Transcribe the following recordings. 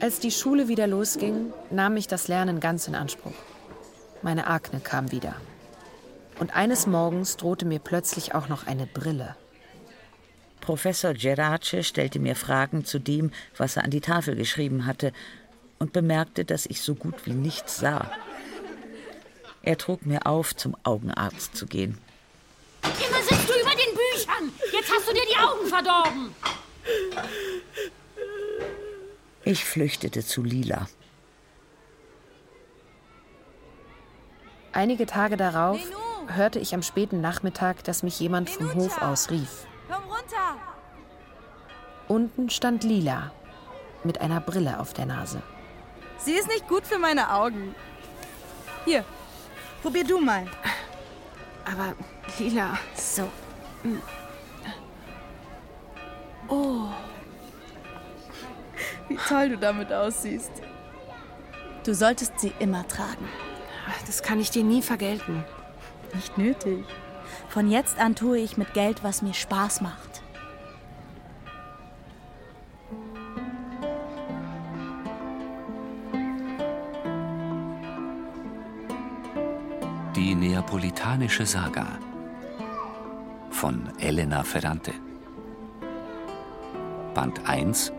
Als die Schule wieder losging, nahm ich das Lernen ganz in Anspruch. Meine Akne kam wieder. Und eines Morgens drohte mir plötzlich auch noch eine Brille. Professor Gerace stellte mir Fragen zu dem, was er an die Tafel geschrieben hatte, und bemerkte, dass ich so gut wie nichts sah. Er trug mir auf, zum Augenarzt zu gehen. Immer sitzt du über den Büchern. Jetzt hast du dir die Augen verdorben. Ich flüchtete zu Lila. Einige Tage darauf hörte ich am späten Nachmittag, dass mich jemand vom Hof aus rief. Komm runter! Unten stand Lila mit einer Brille auf der Nase. Sie ist nicht gut für meine Augen. Hier, probier du mal. Aber Lila. So. Oh. Wie toll du damit aussiehst. Du solltest sie immer tragen. Das kann ich dir nie vergelten. Nicht nötig. Von jetzt an tue ich mit Geld, was mir Spaß macht. Die Neapolitanische Saga von Elena Ferrante. Band 1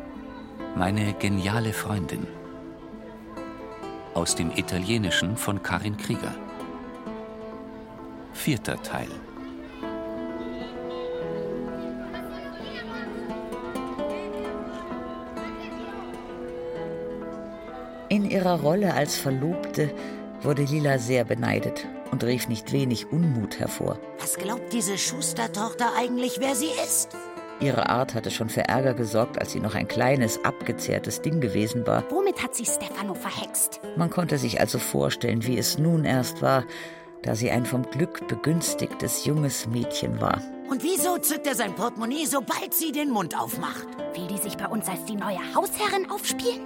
Meine geniale Freundin. Aus dem Italienischen von Karin Krieger. Vierter Teil. In ihrer Rolle als Verlobte wurde Lila sehr beneidet und rief nicht wenig Unmut hervor. Was glaubt diese Schustertochter eigentlich, wer sie ist? Ihre Art hatte schon für Ärger gesorgt, als sie noch ein kleines, abgezehrtes Ding gewesen war. Womit hat sie Stefano verhext? Man konnte sich also vorstellen, wie es nun erst war, da sie ein vom Glück begünstigtes junges Mädchen war. Und wieso zückt er sein Portemonnaie, sobald sie den Mund aufmacht? Will die sich bei uns als die neue Hausherrin aufspielen?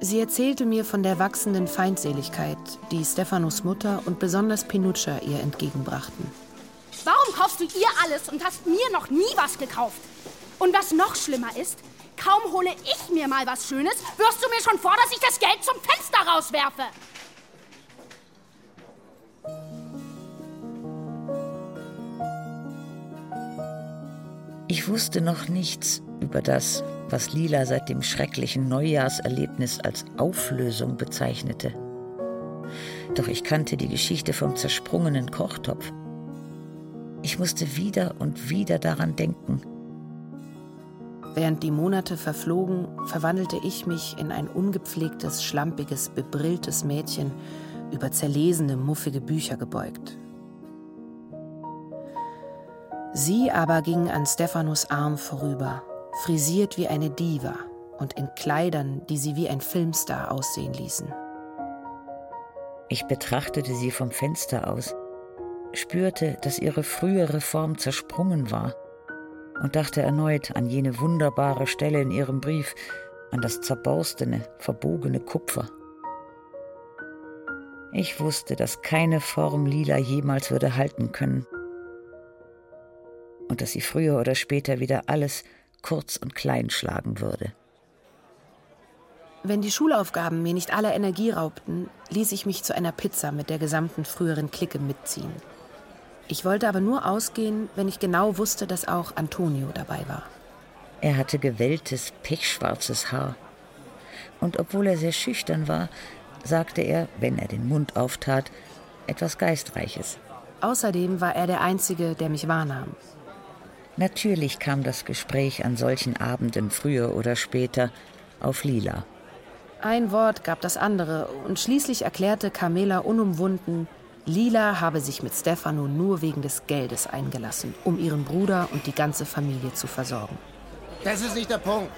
Sie erzählte mir von der wachsenden Feindseligkeit, die Stefanos Mutter und besonders Pinuccia ihr entgegenbrachten. Warum kaufst du ihr alles und hast mir noch nie was gekauft? Und was noch schlimmer ist, kaum hole ich mir mal was Schönes, wirst du mir schon vor, dass ich das Geld zum Fenster rauswerfe. Ich wusste noch nichts über das, was Lila seit dem schrecklichen Neujahrserlebnis als Auflösung bezeichnete. Doch ich kannte die Geschichte vom zersprungenen Kochtopf. Ich musste wieder und wieder daran denken. Während die Monate verflogen, verwandelte ich mich in ein ungepflegtes, schlampiges, bebrilltes Mädchen, über zerlesene, muffige Bücher gebeugt. Sie aber ging an Stephanos Arm vorüber, frisiert wie eine Diva und in Kleidern, die sie wie ein Filmstar aussehen ließen. Ich betrachtete sie vom Fenster aus, spürte, dass ihre frühere Form zersprungen war und dachte erneut an jene wunderbare Stelle in ihrem Brief, an das zerborstene, verbogene Kupfer. Ich wusste, dass keine Form Lila jemals würde halten können und dass sie früher oder später wieder alles kurz und klein schlagen würde. Wenn die Schulaufgaben mir nicht alle Energie raubten, ließ ich mich zu einer Pizza mit der gesamten früheren Clique mitziehen. Ich wollte aber nur ausgehen, wenn ich genau wusste, dass auch Antonio dabei war. Er hatte gewelltes, pechschwarzes Haar. Und obwohl er sehr schüchtern war, sagte er, wenn er den Mund auftat, etwas Geistreiches. Außerdem war er der Einzige, der mich wahrnahm. Natürlich kam das Gespräch an solchen Abenden früher oder später auf Lila. Ein Wort gab das andere und schließlich erklärte Carmela unumwunden, Lila habe sich mit Stefano nur wegen des Geldes eingelassen, um ihren Bruder und die ganze Familie zu versorgen. Das ist nicht der Punkt.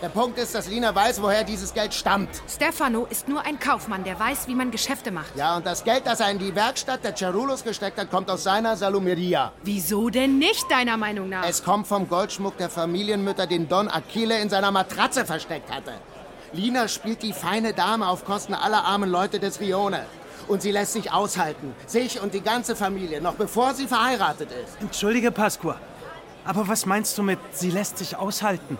Der Punkt ist, dass Lina weiß, woher dieses Geld stammt. Stefano ist nur ein Kaufmann, der weiß, wie man Geschäfte macht. Ja, und das Geld, das er in die Werkstatt der Cerulos gesteckt hat, kommt aus seiner Salumeria. Wieso denn nicht, deiner Meinung nach? Es kommt vom Goldschmuck der Familienmütter, den Don Achille in seiner Matratze versteckt hatte. Lina spielt die feine Dame auf Kosten aller armen Leute des Rione. Und sie lässt sich aushalten. Sich und die ganze Familie, noch bevor sie verheiratet ist. Entschuldige, Pasqua. Aber was meinst du mit, sie lässt sich aushalten?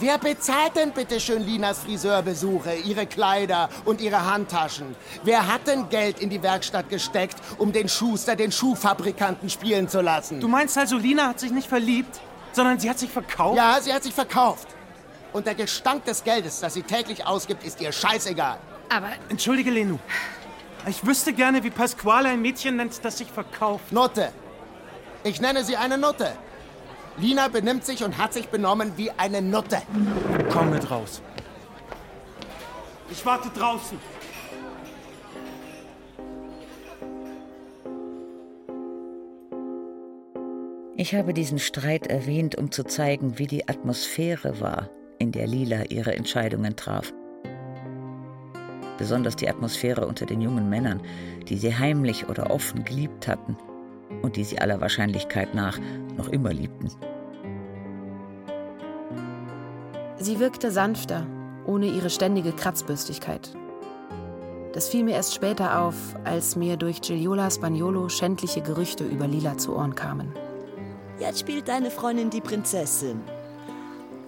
Wer bezahlt denn bitte schön Linas Friseurbesuche, ihre Kleider und ihre Handtaschen? Wer hat denn Geld in die Werkstatt gesteckt, um den Schuster, den Schuhfabrikanten spielen zu lassen? Du meinst also, Lina hat sich nicht verliebt, sondern sie hat sich verkauft? Ja, sie hat sich verkauft. Und der Gestank des Geldes, das sie täglich ausgibt, ist ihr scheißegal. Aber. Entschuldige, Lenu. Ich wüsste gerne, wie Pasquale ein Mädchen nennt, das sich verkauft. Nutte. Ich nenne sie eine Nutte. Lina benimmt sich und hat sich benommen wie eine Nutte. Komm mit raus. Ich warte draußen. Ich habe diesen Streit erwähnt, um zu zeigen, wie die Atmosphäre war, in der Lila ihre Entscheidungen traf. Besonders die Atmosphäre unter den jungen Männern, die sie heimlich oder offen geliebt hatten und die sie aller Wahrscheinlichkeit nach noch immer liebten. Sie wirkte sanfter, ohne ihre ständige Kratzbürstigkeit. Das fiel mir erst später auf, als mir durch Giliola Spagnolo schändliche Gerüchte über Lila zu Ohren kamen. Jetzt spielt deine Freundin die Prinzessin.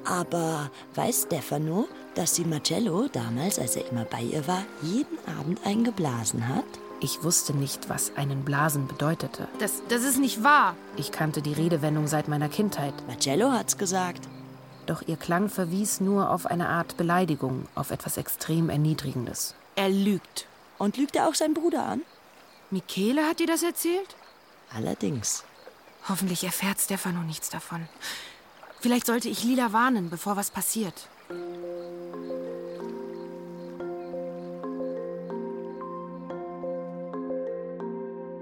Aber weiß Stefano, dass sie Marcello damals, als er immer bei ihr war, jeden Abend eingeblasen hat? Ich wusste nicht, was einen Blasen bedeutete. Das, das ist nicht wahr. Ich kannte die Redewendung seit meiner Kindheit. Marcello hat's gesagt. Doch ihr Klang verwies nur auf eine Art Beleidigung, auf etwas extrem Erniedrigendes. Er lügt. Und lügt er auch seinen Bruder an? Michele hat dir das erzählt? Allerdings. Hoffentlich erfährt Stefano nichts davon. Vielleicht sollte ich Lila warnen, bevor was passiert.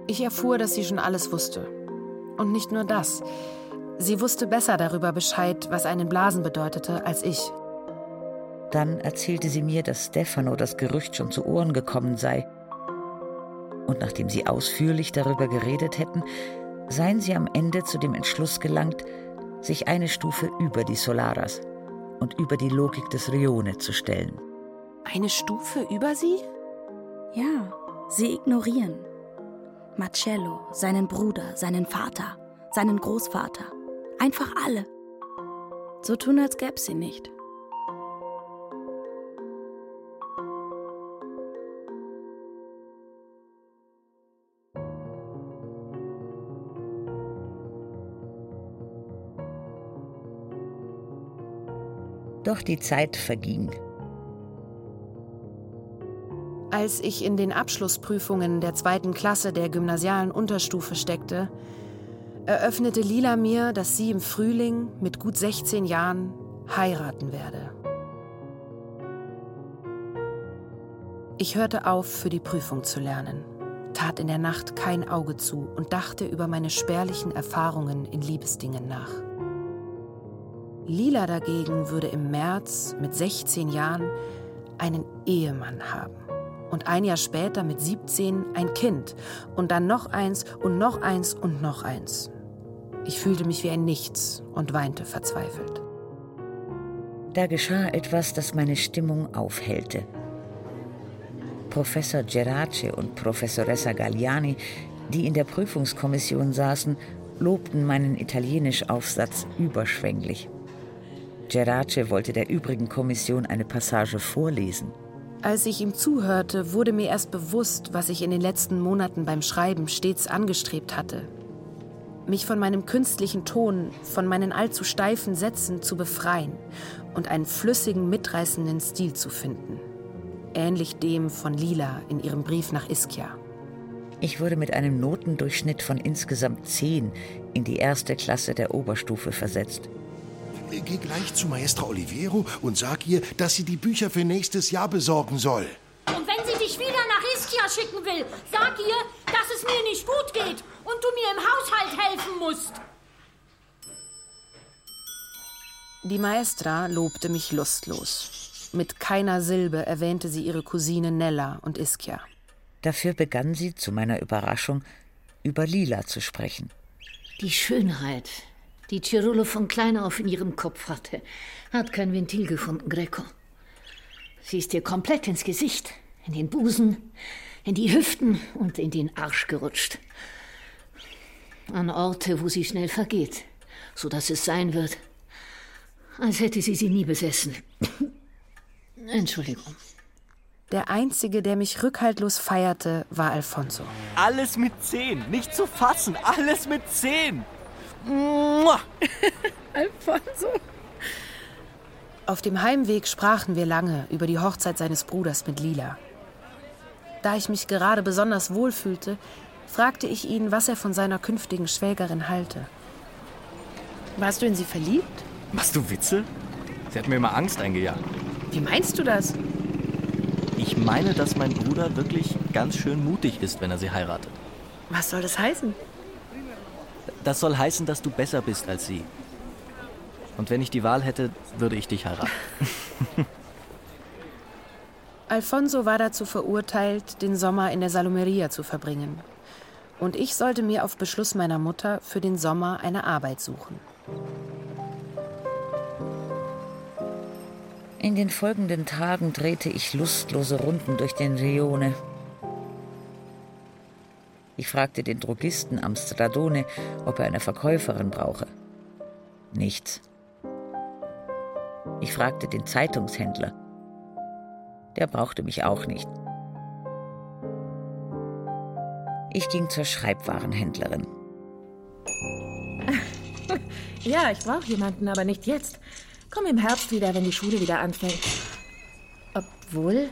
Ich erfuhr, dass sie schon alles wusste. Und nicht nur das. Sie wusste besser darüber Bescheid, was einen Blasen bedeutete, als ich. Dann erzählte sie mir, dass Stefano das Gerücht schon zu Ohren gekommen sei. Und nachdem sie ausführlich darüber geredet hätten, seien sie am Ende zu dem Entschluss gelangt, sich eine Stufe über die Solaras und über die Logik des Rione zu stellen. Eine Stufe über sie? Ja, sie ignorieren. Marcello, seinen Bruder, seinen Vater, seinen Großvater. Einfach alle. So tun, als gäbe sie nicht. Doch die Zeit verging. Als ich in den Abschlussprüfungen der zweiten Klasse der gymnasialen Unterstufe steckte, eröffnete Lila mir, dass sie im Frühling mit gut 16 Jahren heiraten werde. Ich hörte auf, für die Prüfung zu lernen, tat in der Nacht kein Auge zu und dachte über meine spärlichen Erfahrungen in Liebesdingen nach. Lila dagegen würde im März mit 16 Jahren einen Ehemann haben und ein Jahr später mit 17 ein Kind und dann noch eins und noch eins und noch eins. Ich fühlte mich wie ein Nichts und weinte verzweifelt. Da geschah etwas, das meine Stimmung aufhellte. Professor Gerace und Professoressa Galliani, die in der Prüfungskommission saßen, lobten meinen Italienisch-Aufsatz überschwänglich. Gerace wollte der übrigen Kommission eine Passage vorlesen. Als ich ihm zuhörte, wurde mir erst bewusst, was ich in den letzten Monaten beim Schreiben stets angestrebt hatte. Mich von meinem künstlichen Ton, von meinen allzu steifen Sätzen zu befreien und einen flüssigen, mitreißenden Stil zu finden. Ähnlich dem von Lila in ihrem Brief nach Ischia. Ich wurde mit einem Notendurchschnitt von insgesamt zehn in die erste Klasse der Oberstufe versetzt. Geh gleich zu Maestra Oliviero und sag ihr, dass sie die Bücher für nächstes Jahr besorgen soll. Und wenn sie dich wieder nach Ischia schicken will, sag ihr, dass es mir nicht gut geht und du mir im Haushalt helfen musst. Die Maestra lobte mich lustlos. Mit keiner Silbe erwähnte sie ihre Cousine Nella und Ischia. Dafür begann sie, zu meiner Überraschung, über Lila zu sprechen. Die Schönheit, die Cirolo von klein auf in ihrem Kopf hatte, hat kein Ventil gefunden, Greco. Sie ist ihr komplett ins Gesicht, in den Busen, in die Hüften und in den Arsch gerutscht. An Orte, wo sie schnell vergeht, so dass es sein wird, als hätte sie sie nie besessen. Entschuldigung. Der Einzige, der mich rückhaltlos feierte, war Alfonso. Alles mit zehn, nicht zu fassen, alles mit zehn. Alfonso. Auf dem Heimweg sprachen wir lange über die Hochzeit seines Bruders mit Lila. Da ich mich gerade besonders wohl fühlte, fragte ich ihn, was er von seiner künftigen Schwägerin halte. Warst du in sie verliebt? Machst du Witze? Sie hat mir immer Angst eingejagt. Wie meinst du das? Ich meine, dass mein Bruder wirklich ganz schön mutig ist, wenn er sie heiratet. Was soll das heißen? Das soll heißen, dass du besser bist als sie. Und wenn ich die Wahl hätte, würde ich dich heiraten. Alfonso war dazu verurteilt, den Sommer in der Salomeria zu verbringen. Und ich sollte mir auf Beschluss meiner Mutter für den Sommer eine Arbeit suchen. In den folgenden Tagen drehte ich lustlose Runden durch den Rione. Ich fragte den Drogisten am Stradone, ob er eine Verkäuferin brauche. Nichts. Ich fragte den Zeitungshändler. Der brauchte mich auch nicht. Ich ging zur Schreibwarenhändlerin. Ja, ich brauche jemanden, aber nicht jetzt. Komm im Herbst wieder, wenn die Schule wieder anfängt. Obwohl.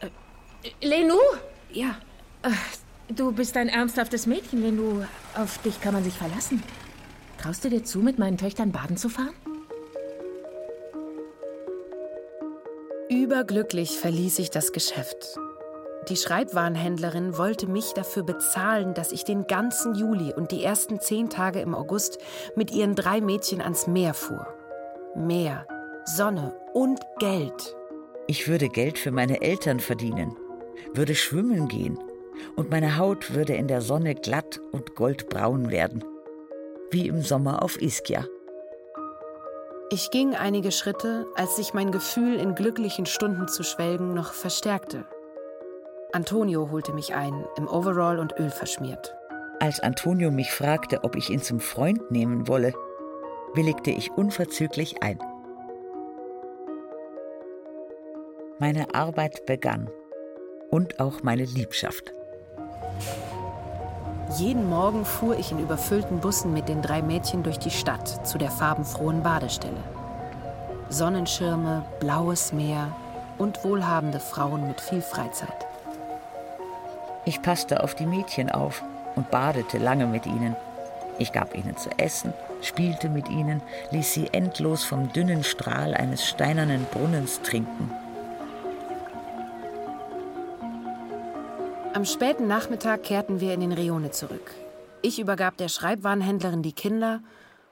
Äh, Lenu? Ja. Äh, du bist ein ernsthaftes Mädchen, wenn du. Auf dich kann man sich verlassen. Traust du dir zu, mit meinen Töchtern baden zu fahren? Überglücklich verließ ich das Geschäft. Die Schreibwarenhändlerin wollte mich dafür bezahlen, dass ich den ganzen Juli und die ersten zehn Tage im August mit ihren drei Mädchen ans Meer fuhr. Meer, Sonne und Geld. Ich würde Geld für meine Eltern verdienen, würde schwimmen gehen und meine Haut würde in der Sonne glatt und goldbraun werden. Wie im Sommer auf Ischia. Ich ging einige Schritte, als sich mein Gefühl, in glücklichen Stunden zu schwelgen, noch verstärkte. Antonio holte mich ein, im Overall und Öl verschmiert. Als Antonio mich fragte, ob ich ihn zum Freund nehmen wolle, willigte ich unverzüglich ein. Meine Arbeit begann und auch meine Liebschaft. Jeden Morgen fuhr ich in überfüllten Bussen mit den drei Mädchen durch die Stadt zu der farbenfrohen Badestelle. Sonnenschirme, blaues Meer und wohlhabende Frauen mit viel Freizeit. Ich passte auf die Mädchen auf und badete lange mit ihnen. Ich gab ihnen zu essen, spielte mit ihnen, ließ sie endlos vom dünnen Strahl eines steinernen Brunnens trinken. Am späten Nachmittag kehrten wir in den Rione zurück. Ich übergab der Schreibwarenhändlerin die Kinder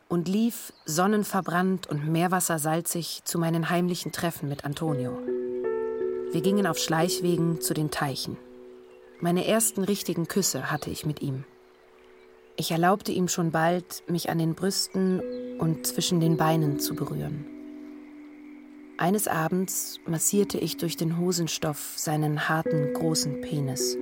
und lief, sonnenverbrannt und meerwassersalzig, zu meinen heimlichen Treffen mit Antonio. Wir gingen auf Schleichwegen zu den Teichen. Meine ersten richtigen Küsse hatte ich mit ihm. Ich erlaubte ihm schon bald, mich an den Brüsten und zwischen den Beinen zu berühren. Eines Abends massierte ich durch den Hosenstoff seinen harten, großen Penis.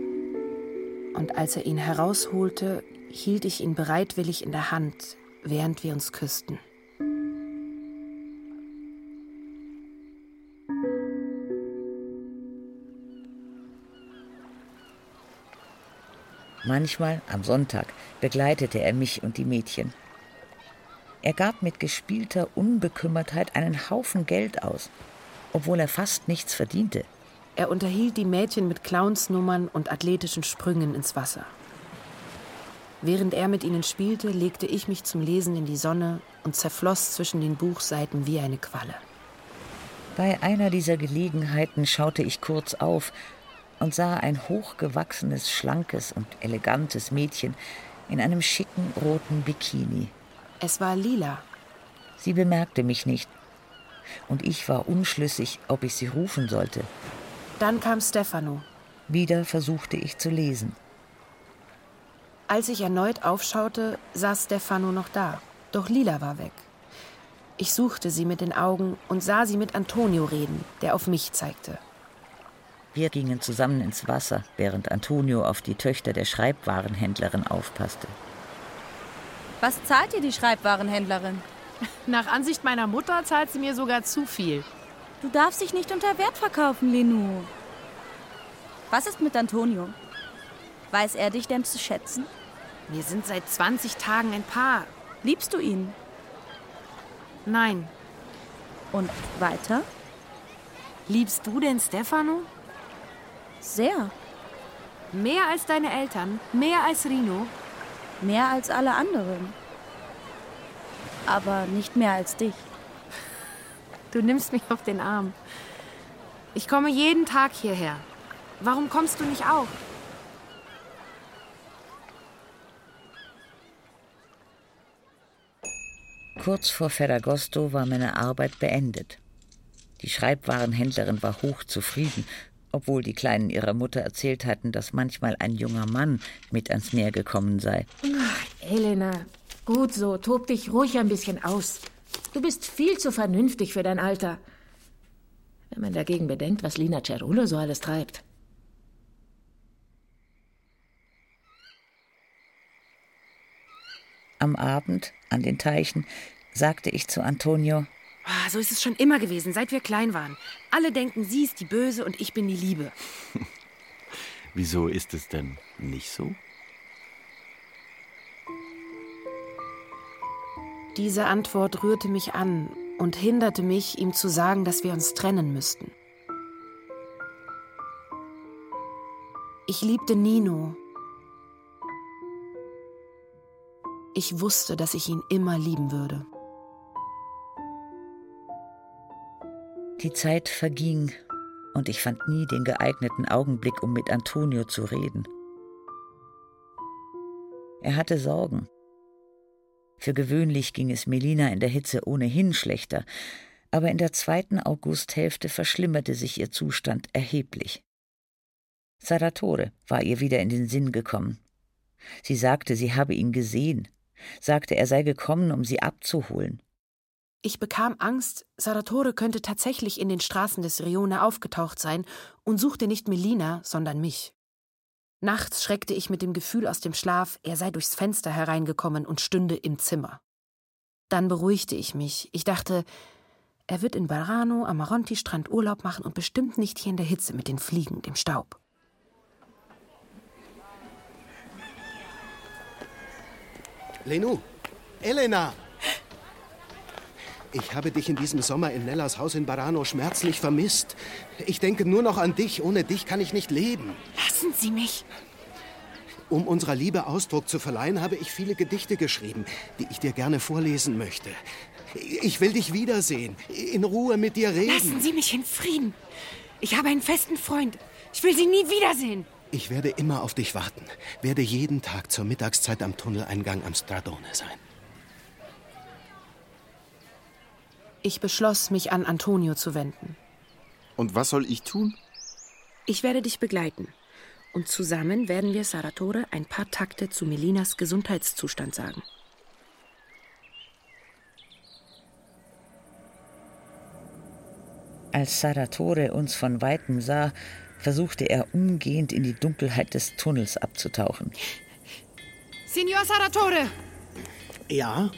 Und als er ihn herausholte, hielt ich ihn bereitwillig in der Hand, während wir uns küssten. Manchmal, am Sonntag, begleitete er mich und die Mädchen. Er gab mit gespielter Unbekümmertheit einen Haufen Geld aus, obwohl er fast nichts verdiente. Er unterhielt die Mädchen mit Clownsnummern und athletischen Sprüngen ins Wasser. Während er mit ihnen spielte, legte ich mich zum Lesen in die Sonne und zerfloss zwischen den Buchseiten wie eine Qualle. Bei einer dieser Gelegenheiten schaute ich kurz auf und sah ein hochgewachsenes, schlankes und elegantes Mädchen in einem schicken roten Bikini. Es war Lila. Sie bemerkte mich nicht, und ich war unschlüssig, ob ich sie rufen sollte. Dann kam Stefano. Wieder versuchte ich zu lesen. Als ich erneut aufschaute, saß Stefano noch da, doch Lila war weg. Ich suchte sie mit den Augen und sah sie mit Antonio reden, der auf mich zeigte. Wir gingen zusammen ins Wasser, während Antonio auf die Töchter der Schreibwarenhändlerin aufpasste. Was zahlt dir die Schreibwarenhändlerin? Nach Ansicht meiner Mutter zahlt sie mir sogar zu viel. Du darfst dich nicht unter Wert verkaufen, Lenu. Was ist mit Antonio? Weiß er dich denn zu schätzen? Wir sind seit 20 Tagen ein Paar. Liebst du ihn? Nein. Und weiter? Liebst du denn Stefano? Sehr. Mehr als deine Eltern? Mehr als Rino? Mehr als alle anderen. Aber nicht mehr als dich. Du nimmst mich auf den Arm. Ich komme jeden Tag hierher. Warum kommst du nicht auch? Kurz vor Ferragosto war meine Arbeit beendet. Die Schreibwarenhändlerin war hochzufrieden, obwohl die Kleinen ihrer Mutter erzählt hatten, dass manchmal ein junger Mann mit ans Meer gekommen sei. Ach, Elena, gut so, tob dich ruhig ein bisschen aus. Du bist viel zu vernünftig für dein Alter. Wenn man dagegen bedenkt, was Lina Cerulo so alles treibt. Am Abend an den Teichen sagte ich zu Antonio, Ah, so ist es schon immer gewesen, seit wir klein waren. Alle denken, sie ist die Böse und ich bin die Liebe. Wieso ist es denn nicht so? Diese Antwort rührte mich an und hinderte mich, ihm zu sagen, dass wir uns trennen müssten. Ich liebte Nino. Ich wusste, dass ich ihn immer lieben würde. Die Zeit verging und ich fand nie den geeigneten Augenblick, um mit Antonio zu reden. Er hatte Sorgen. Für gewöhnlich ging es Melina in der Hitze ohnehin schlechter, aber in der zweiten Augusthälfte verschlimmerte sich ihr Zustand erheblich. Saratore war ihr wieder in den Sinn gekommen. Sie sagte, sie habe ihn gesehen, sagte, er sei gekommen, um sie abzuholen. Ich bekam Angst, Saratore könnte tatsächlich in den Straßen des Rione aufgetaucht sein und suchte nicht Melina, sondern mich. Nachts schreckte ich mit dem Gefühl aus dem Schlaf, er sei durchs Fenster hereingekommen und stünde im Zimmer. Dann beruhigte ich mich. Ich dachte, er wird in Barano am Maronti-Strand Urlaub machen und bestimmt nicht hier in der Hitze mit den Fliegen, dem Staub. Lenu, Elena! Ich habe dich in diesem Sommer in Nellas Haus in Barano schmerzlich vermisst. Ich denke nur noch an dich. Ohne dich kann ich nicht leben. Lassen Sie mich. Um unserer Liebe Ausdruck zu verleihen, habe ich viele Gedichte geschrieben, die ich dir gerne vorlesen möchte. Ich will dich wiedersehen, in Ruhe mit dir reden. Lassen Sie mich in Frieden. Ich habe einen festen Freund. Ich will Sie nie wiedersehen. Ich werde immer auf dich warten, werde jeden Tag zur Mittagszeit am Tunneleingang am Stradone sein. Ich beschloss, mich an Antonio zu wenden. Und was soll ich tun? Ich werde dich begleiten. Und zusammen werden wir Saratore ein paar Takte zu Melinas Gesundheitszustand sagen. Als Saratore uns von weitem sah, versuchte er umgehend in die Dunkelheit des Tunnels abzutauchen. Signor Saratore! Ja?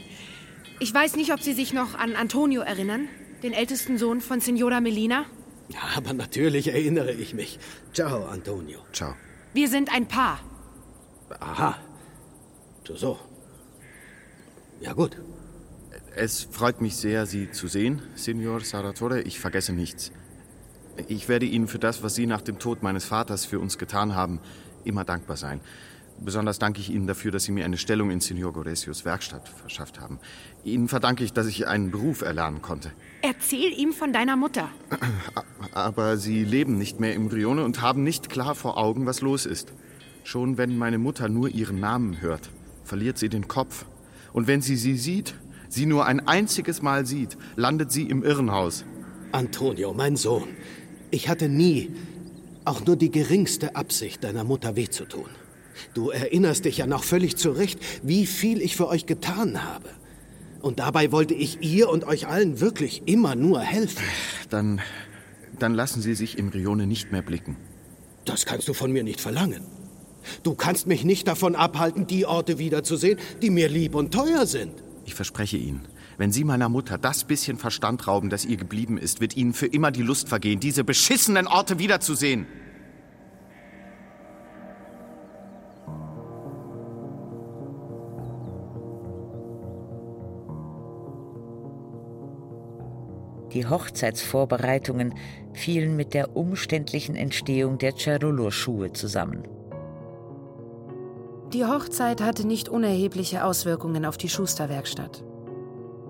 Ich weiß nicht, ob Sie sich noch an Antonio erinnern, den ältesten Sohn von Signora Melina. Ja, aber natürlich erinnere ich mich. Ciao, Antonio. Ciao. Wir sind ein Paar. Aha. So, so. Ja, gut. Es freut mich sehr, Sie zu sehen, Signor Saratore. Ich vergesse nichts. Ich werde Ihnen für das, was Sie nach dem Tod meines Vaters für uns getan haben, immer dankbar sein. Besonders danke ich Ihnen dafür, dass Sie mir eine Stellung in Signor Goresios Werkstatt verschafft haben. Ihnen verdanke ich, dass ich einen Beruf erlernen konnte. Erzähl ihm von deiner Mutter. Aber Sie leben nicht mehr im Rione und haben nicht klar vor Augen, was los ist. Schon wenn meine Mutter nur Ihren Namen hört, verliert sie den Kopf. Und wenn sie sie sieht, sie nur ein einziges Mal sieht, landet sie im Irrenhaus. Antonio, mein Sohn, ich hatte nie auch nur die geringste Absicht, deiner Mutter weh zu tun. Du erinnerst dich ja noch völlig zurecht, wie viel ich für euch getan habe. Und dabei wollte ich ihr und euch allen wirklich immer nur helfen. Dann, dann lassen Sie sich im Rione nicht mehr blicken. Das kannst du von mir nicht verlangen. Du kannst mich nicht davon abhalten, die Orte wiederzusehen, die mir lieb und teuer sind. Ich verspreche Ihnen, wenn Sie meiner Mutter das bisschen Verstand rauben, das ihr geblieben ist, wird Ihnen für immer die Lust vergehen, diese beschissenen Orte wiederzusehen. Die Hochzeitsvorbereitungen fielen mit der umständlichen Entstehung der Cerullo-Schuhe zusammen. Die Hochzeit hatte nicht unerhebliche Auswirkungen auf die Schusterwerkstatt.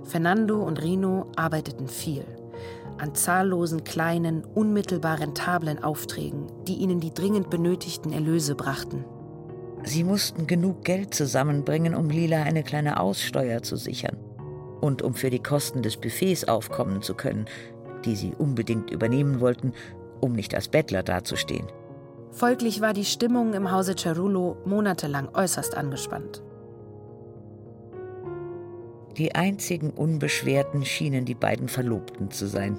Fernando und Rino arbeiteten viel an zahllosen kleinen, unmittelbar rentablen Aufträgen, die ihnen die dringend benötigten Erlöse brachten. Sie mussten genug Geld zusammenbringen, um Lila eine kleine Aussteuer zu sichern und um für die Kosten des Buffets aufkommen zu können, die sie unbedingt übernehmen wollten, um nicht als Bettler dazustehen. Folglich war die Stimmung im Hause Cerullo monatelang äußerst angespannt. Die einzigen Unbeschwerten schienen die beiden Verlobten zu sein.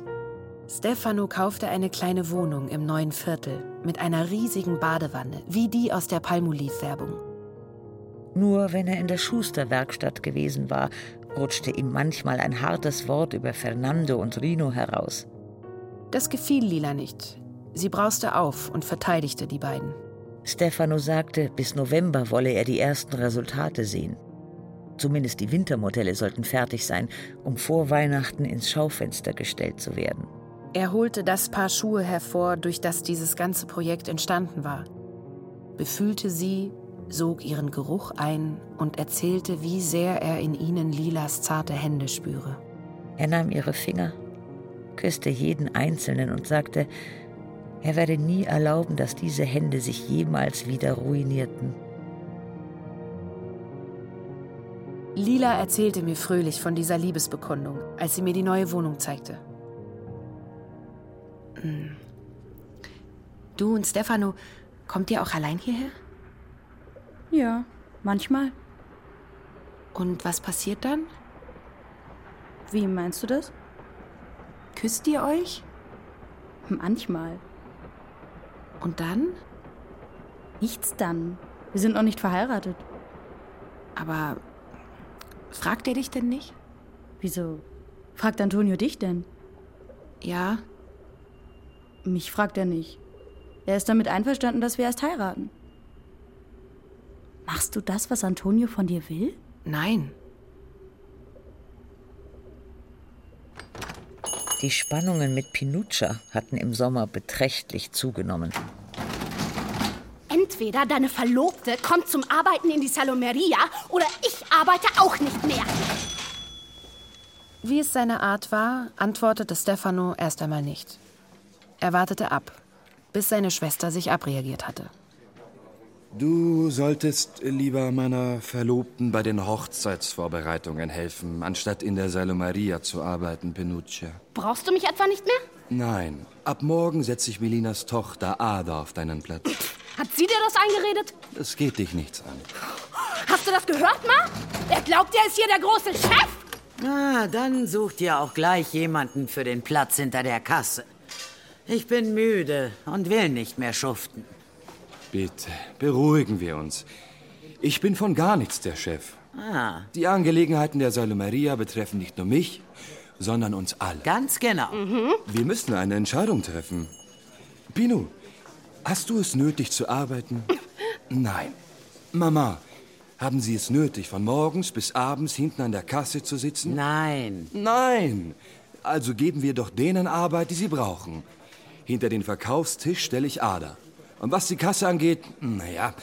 Stefano kaufte eine kleine Wohnung im neuen Viertel mit einer riesigen Badewanne, wie die aus der Palmolive-Werbung. Nur wenn er in der Schusterwerkstatt gewesen war, rutschte ihm manchmal ein hartes Wort über Fernando und Rino heraus. Das gefiel Lila nicht. Sie brauste auf und verteidigte die beiden. Stefano sagte, bis November wolle er die ersten Resultate sehen. Zumindest die Wintermodelle sollten fertig sein, um vor Weihnachten ins Schaufenster gestellt zu werden. Er holte das Paar Schuhe hervor, durch das dieses ganze Projekt entstanden war, befühlte sie, sog ihren Geruch ein und erzählte, wie sehr er in ihnen Lilas zarte Hände spüre. Er nahm ihre Finger, küsste jeden einzelnen und sagte, er werde nie erlauben, dass diese Hände sich jemals wieder ruinierten. Lila erzählte mir fröhlich von dieser Liebesbekundung, als sie mir die neue Wohnung zeigte. Hm. Du und Stefano, kommt ihr auch allein hierher? Ja, manchmal. Und was passiert dann? Wie meinst du das? Küsst ihr euch? Manchmal. Und dann? Nichts dann. Wir sind noch nicht verheiratet. Aber fragt er dich denn nicht? Wieso? Fragt Antonio dich denn? Ja. Mich fragt er nicht. Er ist damit einverstanden, dass wir erst heiraten. Machst du das, was Antonio von dir will? Nein. Die Spannungen mit Pinuccia hatten im Sommer beträchtlich zugenommen. Entweder deine Verlobte kommt zum Arbeiten in die Salomeria oder ich arbeite auch nicht mehr. Wie es seine Art war, antwortete Stefano erst einmal nicht. Er wartete ab, bis seine Schwester sich abreagiert hatte. Du solltest lieber meiner Verlobten bei den Hochzeitsvorbereitungen helfen, anstatt in der Salomaria zu arbeiten, Penuccia. Brauchst du mich etwa nicht mehr? Nein, ab morgen setze ich Melinas Tochter Ada auf deinen Platz. Hat sie dir das eingeredet? Das geht dich nichts an. Hast du das gehört, Ma? Er glaubt, er ist hier der große Chef. Na, dann sucht ihr auch gleich jemanden für den Platz hinter der Kasse. Ich bin müde und will nicht mehr schuften. Bitte, beruhigen wir uns. Ich bin von gar nichts der Chef. Ah. Die Angelegenheiten der Säule Maria betreffen nicht nur mich, sondern uns alle. Ganz genau. Mhm. Wir müssen eine Entscheidung treffen. Pino, hast du es nötig zu arbeiten? Nein. Mama, haben Sie es nötig, von morgens bis abends hinten an der Kasse zu sitzen? Nein. Nein. Also geben wir doch denen Arbeit, die sie brauchen. Hinter den Verkaufstisch stelle ich Ada. Und was die Kasse angeht, naja,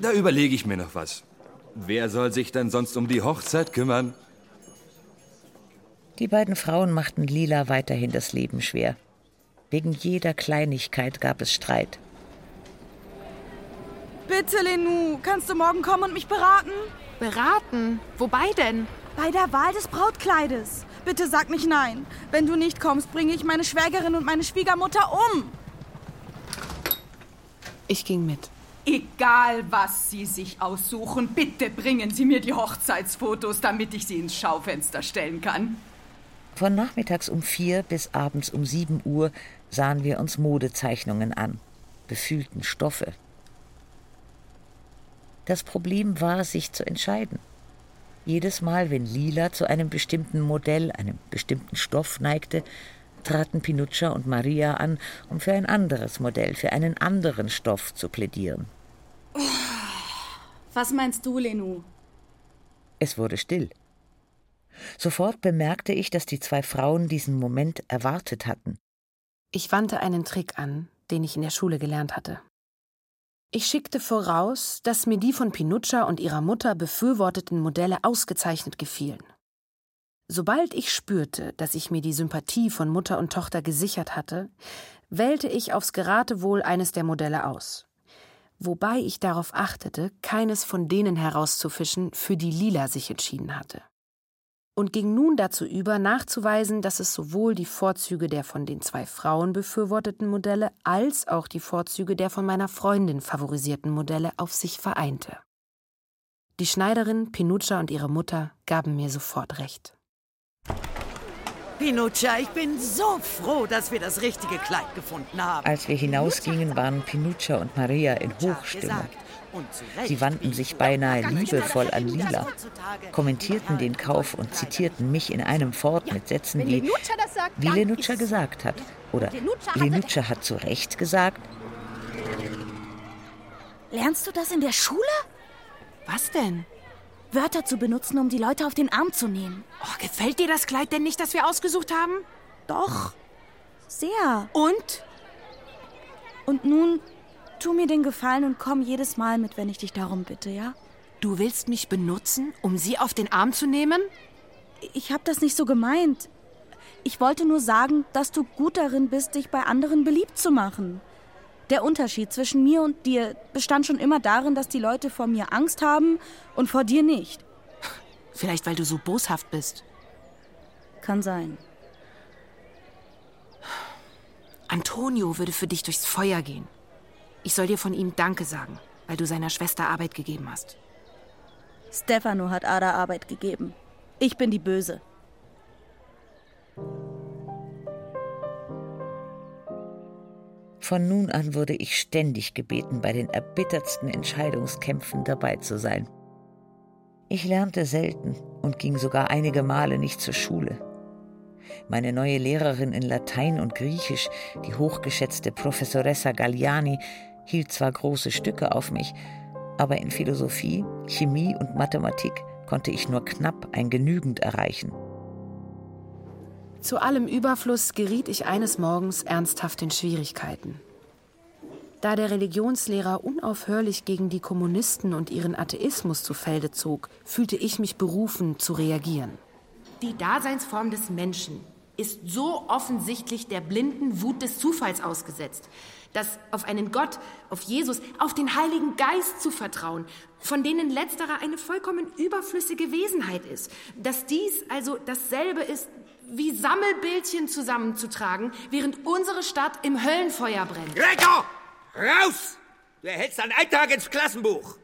da überlege ich mir noch was. Wer soll sich denn sonst um die Hochzeit kümmern? Die beiden Frauen machten Lila weiterhin das Leben schwer. Wegen jeder Kleinigkeit gab es Streit. Bitte, Lenou, kannst du morgen kommen und mich beraten? Beraten? Wobei denn? Bei der Wahl des Brautkleides. Bitte sag nicht nein. Wenn du nicht kommst, bringe ich meine Schwägerin und meine Schwiegermutter um. Ich ging mit. Egal, was Sie sich aussuchen, bitte bringen Sie mir die Hochzeitsfotos, damit ich sie ins Schaufenster stellen kann. Von nachmittags um vier bis abends um sieben Uhr sahen wir uns Modezeichnungen an, befühlten Stoffe. Das Problem war, sich zu entscheiden. Jedes Mal, wenn Lila zu einem bestimmten Modell, einem bestimmten Stoff neigte, traten Pinuccia und Maria an, um für ein anderes Modell, für einen anderen Stoff zu plädieren. Was meinst du, Lenu? Es wurde still. Sofort bemerkte ich, dass die zwei Frauen diesen Moment erwartet hatten. Ich wandte einen Trick an, den ich in der Schule gelernt hatte. Ich schickte voraus, dass mir die von Pinuccia und ihrer Mutter befürworteten Modelle ausgezeichnet gefielen. Sobald ich spürte, dass ich mir die Sympathie von Mutter und Tochter gesichert hatte, wählte ich aufs Geratewohl eines der Modelle aus. Wobei ich darauf achtete, keines von denen herauszufischen, für die Lila sich entschieden hatte und ging nun dazu über, nachzuweisen, dass es sowohl die Vorzüge der von den zwei Frauen befürworteten Modelle als auch die Vorzüge der von meiner Freundin favorisierten Modelle auf sich vereinte. Die Schneiderin, Pinuccia und ihre Mutter gaben mir sofort recht. Pinuccia, ich bin so froh, dass wir das richtige Kleid gefunden haben. Als wir hinausgingen, waren Pinuccia und Maria in Hochstimmung. Sie wandten sich beinahe liebevoll an Lila, kommentierten den Kauf und zitierten mich in einem fort mit Sätzen wie, wie Lenuccia gesagt hat. Oder Lenuccia hat zu Recht gesagt. Lernst du das in der Schule? Was denn? Wörter zu benutzen, um die Leute auf den Arm zu nehmen. Oh, gefällt dir das Kleid denn nicht, das wir ausgesucht haben? Doch. Sehr. Und? Und nun Tu mir den Gefallen und komm jedes Mal mit, wenn ich dich darum bitte, ja? Du willst mich benutzen, um sie auf den Arm zu nehmen? Ich hab das nicht so gemeint. Ich wollte nur sagen, dass du gut darin bist, dich bei anderen beliebt zu machen. Der Unterschied zwischen mir und dir bestand schon immer darin, dass die Leute vor mir Angst haben und vor dir nicht. Vielleicht, weil du so boshaft bist. Kann sein. Antonio würde für dich durchs Feuer gehen. Ich soll dir von ihm Danke sagen, weil du seiner Schwester Arbeit gegeben hast. Stefano hat Ada Arbeit gegeben. Ich bin die Böse. Von nun an wurde ich ständig gebeten, bei den erbittertsten Entscheidungskämpfen dabei zu sein. Ich lernte selten und ging sogar einige Male nicht zur Schule. Meine neue Lehrerin in Latein und Griechisch, die hochgeschätzte Professoressa Galliani, hielt zwar große Stücke auf mich, aber in Philosophie, Chemie und Mathematik konnte ich nur knapp ein Genügend erreichen. Zu allem Überfluss geriet ich eines Morgens ernsthaft in Schwierigkeiten. Da der Religionslehrer unaufhörlich gegen die Kommunisten und ihren Atheismus zu Felde zog, fühlte ich mich berufen zu reagieren. Die Daseinsform des Menschen ist so offensichtlich der blinden Wut des Zufalls ausgesetzt, dass auf einen Gott, auf Jesus, auf den Heiligen Geist zu vertrauen, von denen letzterer eine vollkommen überflüssige Wesenheit ist, dass dies also dasselbe ist, wie Sammelbildchen zusammenzutragen, während unsere Stadt im Höllenfeuer brennt. Gregor! Raus! Du erhältst einen Eintrag ins Klassenbuch.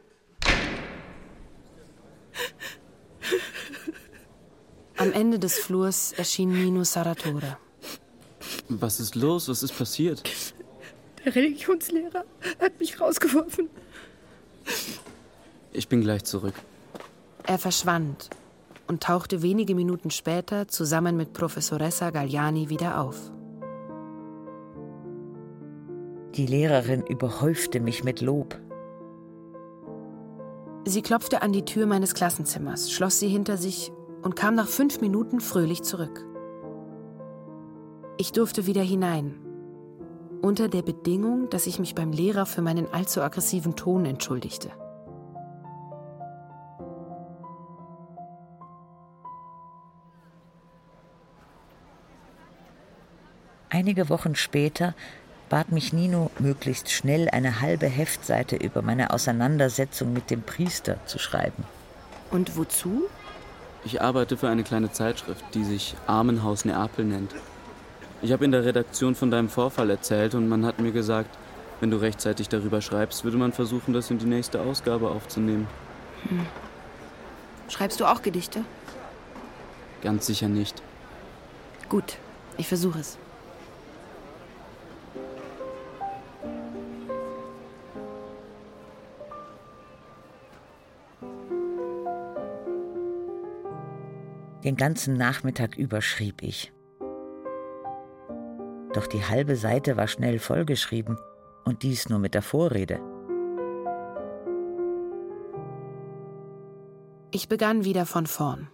Am Ende des Flurs erschien Nino Saratore. Was ist los? Was ist passiert? Der Religionslehrer hat mich rausgeworfen. Ich bin gleich zurück. Er verschwand und tauchte wenige Minuten später zusammen mit Professoressa Galliani wieder auf. Die Lehrerin überhäufte mich mit Lob. Sie klopfte an die Tür meines Klassenzimmers, schloss sie hinter sich und kam nach fünf Minuten fröhlich zurück. Ich durfte wieder hinein unter der Bedingung, dass ich mich beim Lehrer für meinen allzu aggressiven Ton entschuldigte. Einige Wochen später bat mich Nino, möglichst schnell eine halbe Heftseite über meine Auseinandersetzung mit dem Priester zu schreiben. Und wozu? Ich arbeite für eine kleine Zeitschrift, die sich Armenhaus Neapel nennt. Ich habe in der Redaktion von deinem Vorfall erzählt und man hat mir gesagt, wenn du rechtzeitig darüber schreibst, würde man versuchen, das in die nächste Ausgabe aufzunehmen. Hm. Schreibst du auch Gedichte? Ganz sicher nicht. Gut, ich versuche es. Den ganzen Nachmittag über schrieb ich. Doch die halbe Seite war schnell vollgeschrieben und dies nur mit der Vorrede. Ich begann wieder von vorn.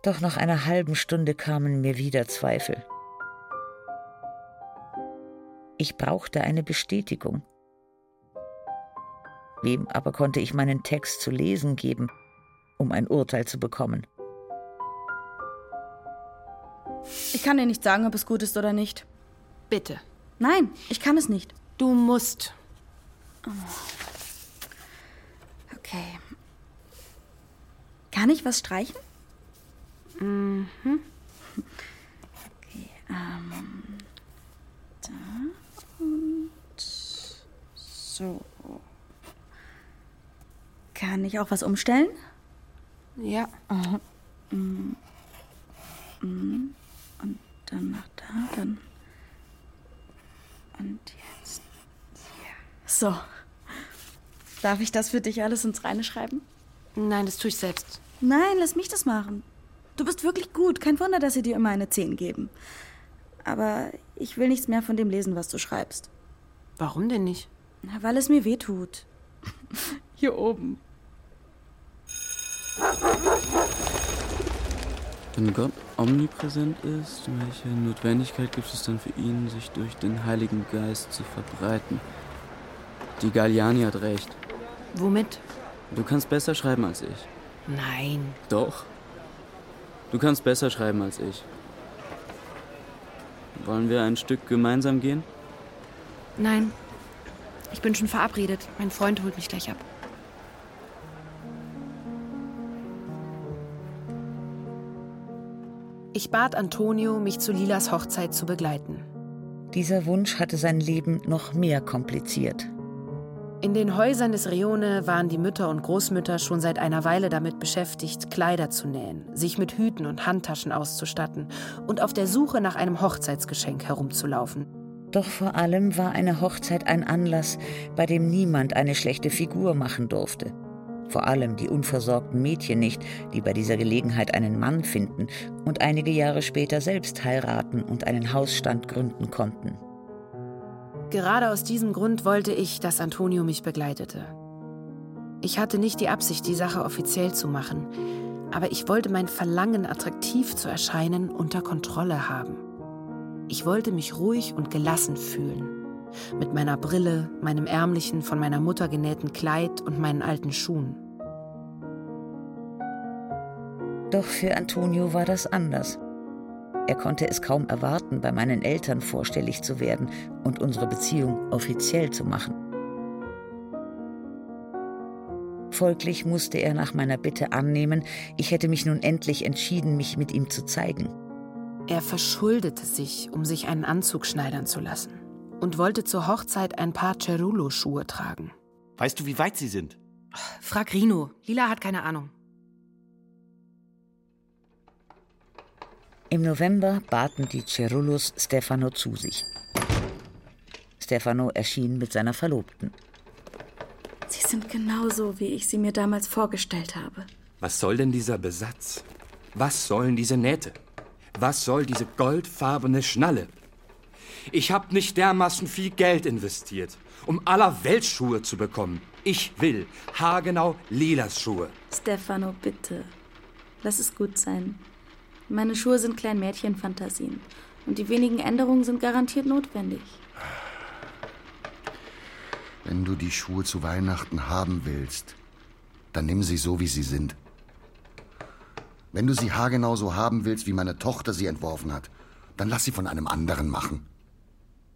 Doch nach einer halben Stunde kamen mir wieder Zweifel. Ich brauchte eine Bestätigung. Wem aber konnte ich meinen Text zu lesen geben, um ein Urteil zu bekommen? Ich kann dir nicht sagen, ob es gut ist oder nicht. Bitte. Nein, ich kann es nicht. Du musst. Okay. Kann ich was streichen? Mhm. Okay, ähm. Da und so. Kann ich auch was umstellen? Ja. Aha. Mm. Mm. Und dann nach da, dann. Und jetzt. hier. So. Darf ich das für dich alles ins Reine schreiben? Nein, das tue ich selbst. Nein, lass mich das machen. Du bist wirklich gut. Kein Wunder, dass sie dir immer eine 10 geben. Aber ich will nichts mehr von dem lesen, was du schreibst. Warum denn nicht? Na, weil es mir weh tut. Hier oben. Wenn Gott omnipräsent ist, welche Notwendigkeit gibt es dann für ihn, sich durch den Heiligen Geist zu verbreiten? Die Galliani hat recht. Womit? Du kannst besser schreiben als ich. Nein. Doch. Du kannst besser schreiben als ich. Wollen wir ein Stück gemeinsam gehen? Nein. Ich bin schon verabredet. Mein Freund holt mich gleich ab. Ich bat Antonio, mich zu Lilas Hochzeit zu begleiten. Dieser Wunsch hatte sein Leben noch mehr kompliziert. In den Häusern des Rione waren die Mütter und Großmütter schon seit einer Weile damit beschäftigt, Kleider zu nähen, sich mit Hüten und Handtaschen auszustatten und auf der Suche nach einem Hochzeitsgeschenk herumzulaufen. Doch vor allem war eine Hochzeit ein Anlass, bei dem niemand eine schlechte Figur machen durfte. Vor allem die unversorgten Mädchen nicht, die bei dieser Gelegenheit einen Mann finden und einige Jahre später selbst heiraten und einen Hausstand gründen konnten. Gerade aus diesem Grund wollte ich, dass Antonio mich begleitete. Ich hatte nicht die Absicht, die Sache offiziell zu machen, aber ich wollte mein Verlangen, attraktiv zu erscheinen, unter Kontrolle haben. Ich wollte mich ruhig und gelassen fühlen. Mit meiner Brille, meinem ärmlichen, von meiner Mutter genähten Kleid und meinen alten Schuhen. Doch für Antonio war das anders. Er konnte es kaum erwarten, bei meinen Eltern vorstellig zu werden und unsere Beziehung offiziell zu machen. Folglich musste er nach meiner Bitte annehmen, ich hätte mich nun endlich entschieden, mich mit ihm zu zeigen. Er verschuldete sich, um sich einen Anzug schneidern zu lassen und wollte zur Hochzeit ein paar Cerullo-Schuhe tragen. Weißt du, wie weit sie sind? Frag Rino. Lila hat keine Ahnung. Im November baten die Cerullos Stefano zu sich. Stefano erschien mit seiner Verlobten. Sie sind genauso, wie ich sie mir damals vorgestellt habe. Was soll denn dieser Besatz? Was sollen diese Nähte? Was soll diese goldfarbene Schnalle? Ich habe nicht dermaßen viel Geld investiert, um aller Weltschuhe zu bekommen. Ich will haargenau Lilas Schuhe. Stefano, bitte. Lass es gut sein. Meine Schuhe sind Kleinmädchenfantasien. Und die wenigen Änderungen sind garantiert notwendig. Wenn du die Schuhe zu Weihnachten haben willst, dann nimm sie so, wie sie sind. Wenn du sie haargenau so haben willst, wie meine Tochter sie entworfen hat, dann lass sie von einem anderen machen.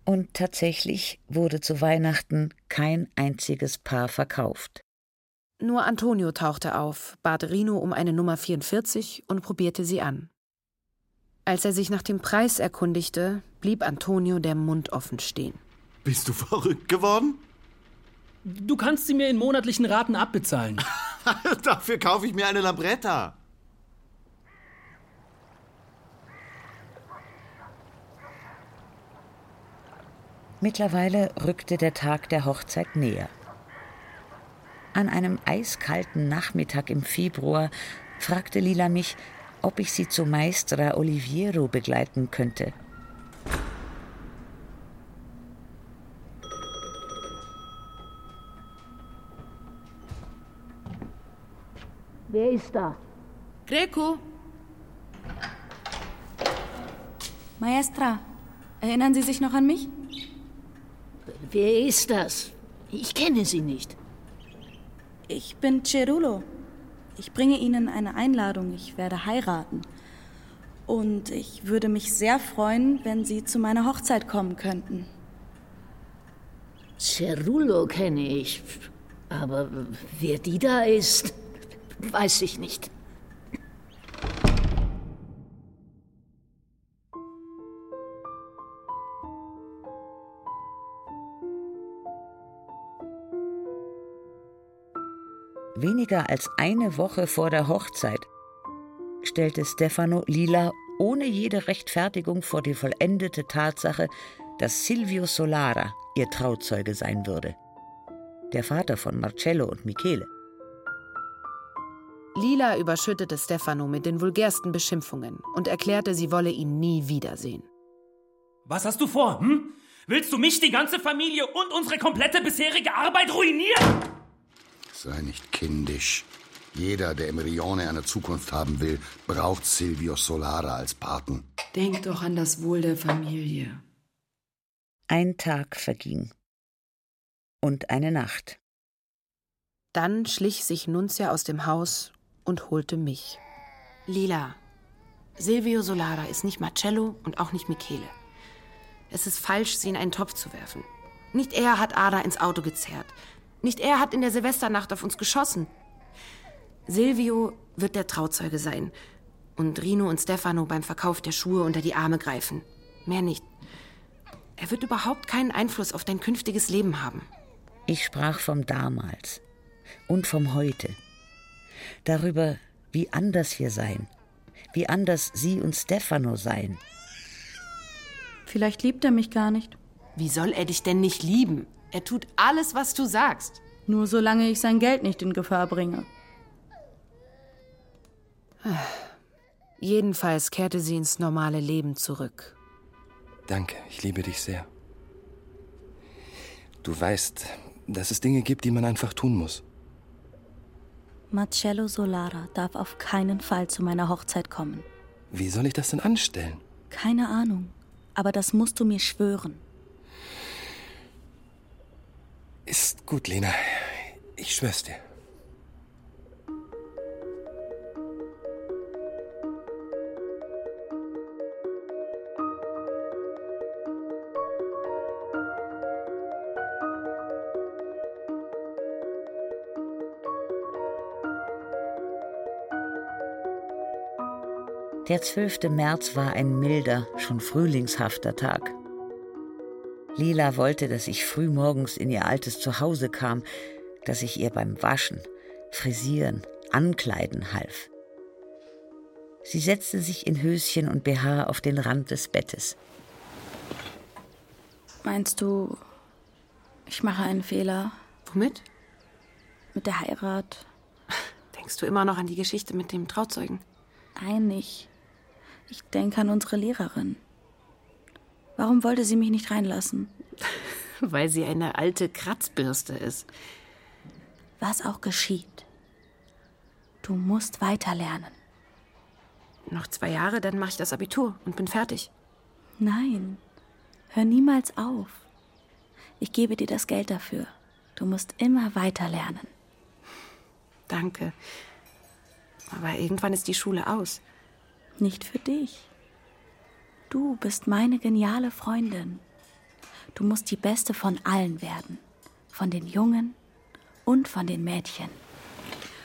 Und tatsächlich wurde zu Weihnachten kein einziges Paar verkauft. Nur Antonio tauchte auf, bat Rino um eine Nummer 44 und probierte sie an. Als er sich nach dem Preis erkundigte, blieb Antonio der Mund offen stehen. Bist du verrückt geworden? Du kannst sie mir in monatlichen Raten abbezahlen. Dafür kaufe ich mir eine Lambretta. Mittlerweile rückte der Tag der Hochzeit näher. An einem eiskalten Nachmittag im Februar fragte Lila mich, ob ich sie zu Maestra Oliviero begleiten könnte. Wer ist da? Greco. Maestra, erinnern Sie sich noch an mich? Wer ist das? Ich kenne Sie nicht. Ich bin Cerulo. Ich bringe Ihnen eine Einladung. Ich werde heiraten. Und ich würde mich sehr freuen, wenn Sie zu meiner Hochzeit kommen könnten. Cerulo kenne ich. Aber wer die da ist, weiß ich nicht. Weniger als eine Woche vor der Hochzeit stellte Stefano Lila ohne jede Rechtfertigung vor die vollendete Tatsache, dass Silvio Solara ihr Trauzeuge sein würde. Der Vater von Marcello und Michele. Lila überschüttete Stefano mit den vulgärsten Beschimpfungen und erklärte, sie wolle ihn nie wiedersehen. Was hast du vor, hm? Willst du mich, die ganze Familie und unsere komplette bisherige Arbeit ruinieren? Sei nicht kindisch. Jeder, der im Rione eine Zukunft haben will, braucht Silvio Solara als Paten. Denk doch an das Wohl der Familie. Ein Tag verging. Und eine Nacht. Dann schlich sich Nunzia aus dem Haus und holte mich. Lila, Silvio Solara ist nicht Marcello und auch nicht Michele. Es ist falsch, sie in einen Topf zu werfen. Nicht er hat Ada ins Auto gezerrt. Nicht er hat in der Silvesternacht auf uns geschossen. Silvio wird der Trauzeuge sein und Rino und Stefano beim Verkauf der Schuhe unter die Arme greifen. Mehr nicht. Er wird überhaupt keinen Einfluss auf dein künftiges Leben haben. Ich sprach vom damals und vom heute. Darüber, wie anders wir seien, wie anders sie und Stefano seien. Vielleicht liebt er mich gar nicht. Wie soll er dich denn nicht lieben? Er tut alles, was du sagst. Nur solange ich sein Geld nicht in Gefahr bringe. Jedenfalls kehrte sie ins normale Leben zurück. Danke, ich liebe dich sehr. Du weißt, dass es Dinge gibt, die man einfach tun muss. Marcello Solara darf auf keinen Fall zu meiner Hochzeit kommen. Wie soll ich das denn anstellen? Keine Ahnung, aber das musst du mir schwören. Ist gut, Lena. Ich schwör's dir. Der 12. März war ein milder, schon frühlingshafter Tag. Lila wollte, dass ich früh morgens in ihr altes Zuhause kam, dass ich ihr beim Waschen, Frisieren, Ankleiden half. Sie setzte sich in Höschen und BH auf den Rand des Bettes. Meinst du, ich mache einen Fehler? Womit? Mit der Heirat? Denkst du immer noch an die Geschichte mit dem Trauzeugen? Nein, nicht. Ich denke an unsere Lehrerin. Warum wollte sie mich nicht reinlassen? Weil sie eine alte Kratzbürste ist. Was auch geschieht. Du musst weiterlernen. Noch zwei Jahre, dann mache ich das Abitur und bin fertig. Nein, hör niemals auf. Ich gebe dir das Geld dafür. Du musst immer weiterlernen. Danke. Aber irgendwann ist die Schule aus. Nicht für dich. Du bist meine geniale Freundin. Du musst die beste von allen werden. Von den Jungen und von den Mädchen.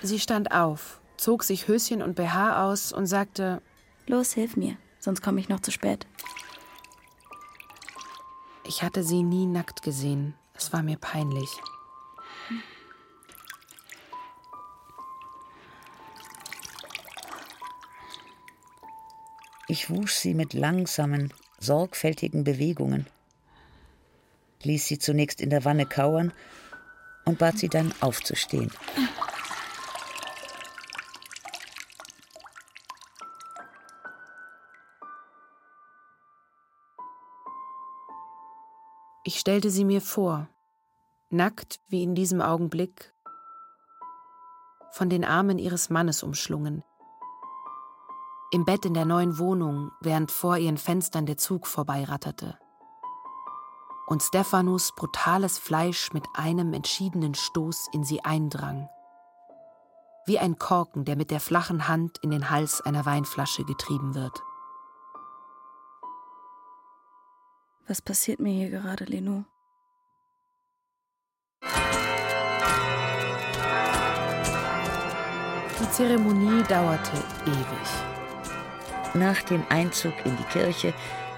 Sie stand auf, zog sich Höschen und BH aus und sagte: Los, hilf mir, sonst komme ich noch zu spät. Ich hatte sie nie nackt gesehen. Es war mir peinlich. Ich wusch sie mit langsamen, sorgfältigen Bewegungen, ließ sie zunächst in der Wanne kauern und bat sie dann aufzustehen. Ich stellte sie mir vor, nackt wie in diesem Augenblick, von den Armen ihres Mannes umschlungen, im Bett in der neuen Wohnung, während vor ihren Fenstern der Zug vorbeiratterte. Und Stephanus brutales Fleisch mit einem entschiedenen Stoß in sie eindrang. Wie ein Korken, der mit der flachen Hand in den Hals einer Weinflasche getrieben wird. Was passiert mir hier gerade, Leno? Die Zeremonie dauerte ewig. Nach dem Einzug in die Kirche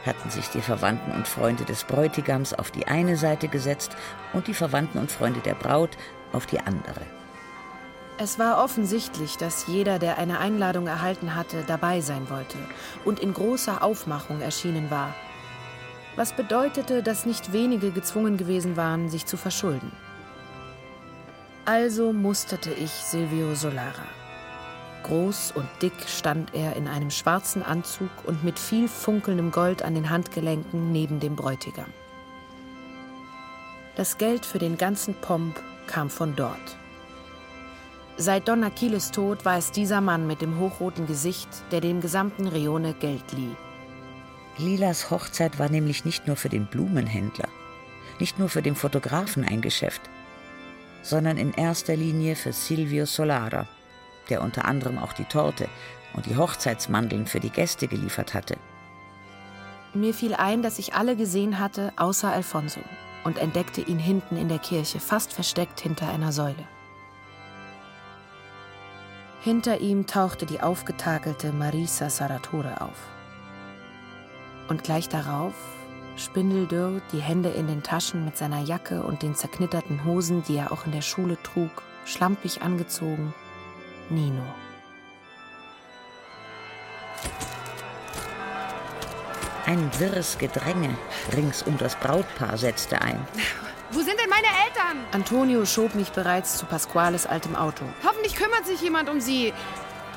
hatten sich die Verwandten und Freunde des Bräutigams auf die eine Seite gesetzt und die Verwandten und Freunde der Braut auf die andere. Es war offensichtlich, dass jeder, der eine Einladung erhalten hatte, dabei sein wollte und in großer Aufmachung erschienen war was bedeutete, dass nicht wenige gezwungen gewesen waren, sich zu verschulden. Also musterte ich Silvio Solara. Groß und dick stand er in einem schwarzen Anzug und mit viel funkelndem Gold an den Handgelenken neben dem Bräutigam. Das Geld für den ganzen Pomp kam von dort. Seit Don Achilles Tod war es dieser Mann mit dem hochroten Gesicht, der dem gesamten Rione Geld lieh. Lilas Hochzeit war nämlich nicht nur für den Blumenhändler, nicht nur für den Fotografen ein Geschäft, sondern in erster Linie für Silvio Solara, der unter anderem auch die Torte und die Hochzeitsmandeln für die Gäste geliefert hatte. Mir fiel ein, dass ich alle gesehen hatte, außer Alfonso, und entdeckte ihn hinten in der Kirche, fast versteckt hinter einer Säule. Hinter ihm tauchte die aufgetakelte Marisa Saratore auf. Und gleich darauf, spindeldürr, die Hände in den Taschen mit seiner Jacke und den zerknitterten Hosen, die er auch in der Schule trug, schlampig angezogen, Nino. Ein wirres Gedränge rings um das Brautpaar setzte ein. Wo sind denn meine Eltern? Antonio schob mich bereits zu Pasquales altem Auto. Hoffentlich kümmert sich jemand um sie.